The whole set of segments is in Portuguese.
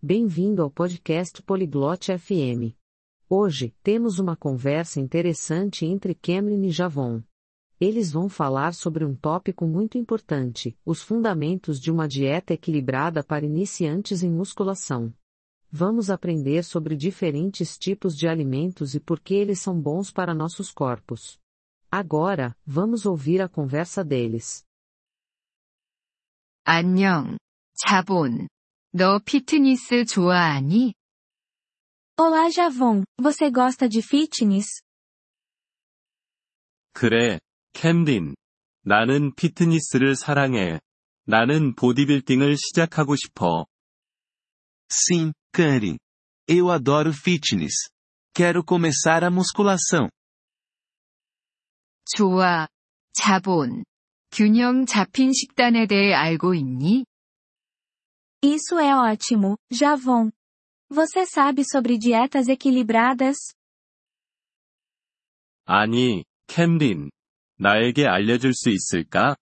Bem-vindo ao podcast Poliglote FM. Hoje, temos uma conversa interessante entre Cameron e Javon. Eles vão falar sobre um tópico muito importante: os fundamentos de uma dieta equilibrada para iniciantes em musculação. Vamos aprender sobre diferentes tipos de alimentos e por que eles são bons para nossos corpos. Agora, vamos ouvir a conversa deles. 안녕, 자본. 너 피트니스 좋아하니? Olá Javon, você gosta de fitness? 그래, 캠린. 나는 피트니스를 사랑해. 나는 보디빌딩을 시작하고 싶어. Sim, Karen. Eu adoro fitness. Quero começar a musculação. 좋아. 자본. 균형 잡힌 식단에 대해 알고 있니? Isso é ótimo, Javon. Você sabe sobre dietas equilibradas? 아니, 캠린. 나에게 알려줄 수 있을까?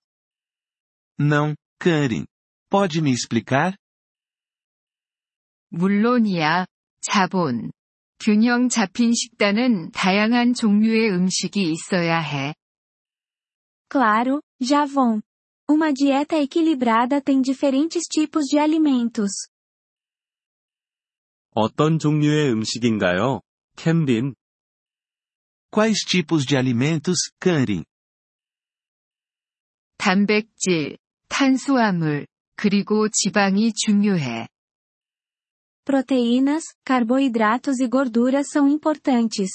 Não, Karen. Pode me explicar? 물론이야. 자본. 균형 잡힌 식단은 다양한 종류의 음식이 있어야 해. Claro, Javon. Uma dieta equilibrada tem diferentes tipos de alimentos. 어떤 종류의 음식인가요? 캠린. Quais tipos de alimentos, Karen? 단백질, 탄수화물, 그리고 지방이 중요해. Proteínas, carboidratos e gorduras são importantes.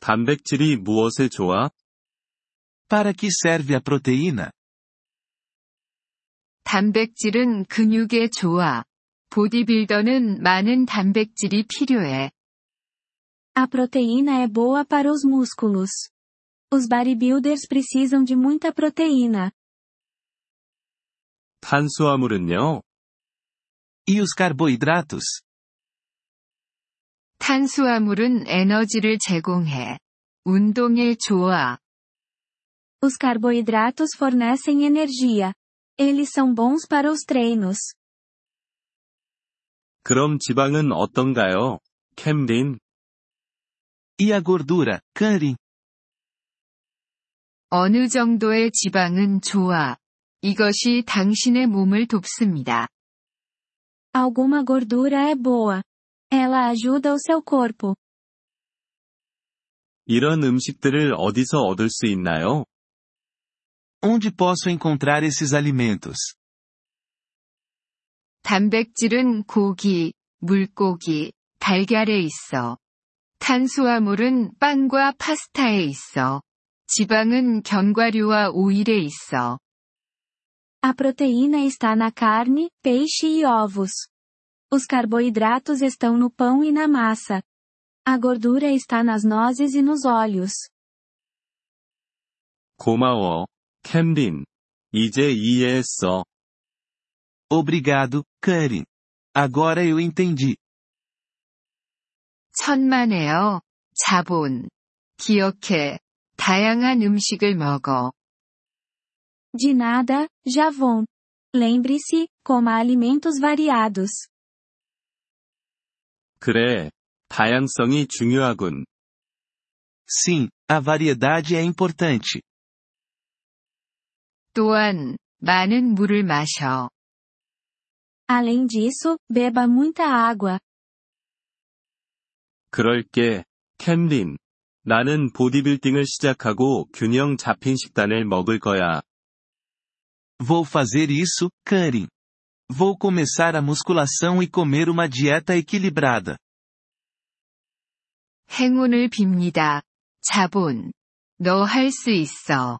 단백질이 무엇에 좋아? Para que serve a proteína? 단백질은 근육에 좋아. 보디빌더는 많은 단백질이 필요해. A proteína é boa para os músculos. Os bodybuilders precisam de muita proteína. 탄수화물은요? E os carboidratos? 탄수화물은 에너지를 제공해. 운동에 좋아. Os carboidratos fornecem energia. Eles são bons para os treinos. 그럼 지방은 어떤가요? 캠린. E a gordura, Karen? 어느 정도의 지방은 좋아. 이것이 당신의 몸을 돕습니다. Alguma gordura é boa. Ela ajuda o seu corpo. 이런 음식들을 어디서 얻을 수 있나요? Onde posso encontrar esses alimentos? 단백질은 고기, 물고기, 달걀에 있어. 탄수화물은 빵과 파스타에 있어. 지방은 견과류와 오일에 있어. A proteína está na carne, peixe e ovos. Os carboidratos estão no pão e na massa. A gordura está nas nozes e nos óleos. 고마워, 캠린. 이제 이해했어. Obrigado, Karen. Agora eu entendi. 천만에요. 자본. 기억해. 다양한 음식을 먹어. De nada, Javon. Lembre-se, coma alimentos variados. 그래. 다양성이 중요하군. Sim, a variedade é importante. 또한, 많은 물을 마셔. Além disso, beba muita água. 그럴게, 캠린. 나는 보디빌딩을 시작하고 균형 잡힌 식단을 먹을 거야. Vou fazer isso, Karen. Vou começar a musculação e comer uma dieta equilibrada. 행운을 빕니다. 자본. 너 할 수 있어.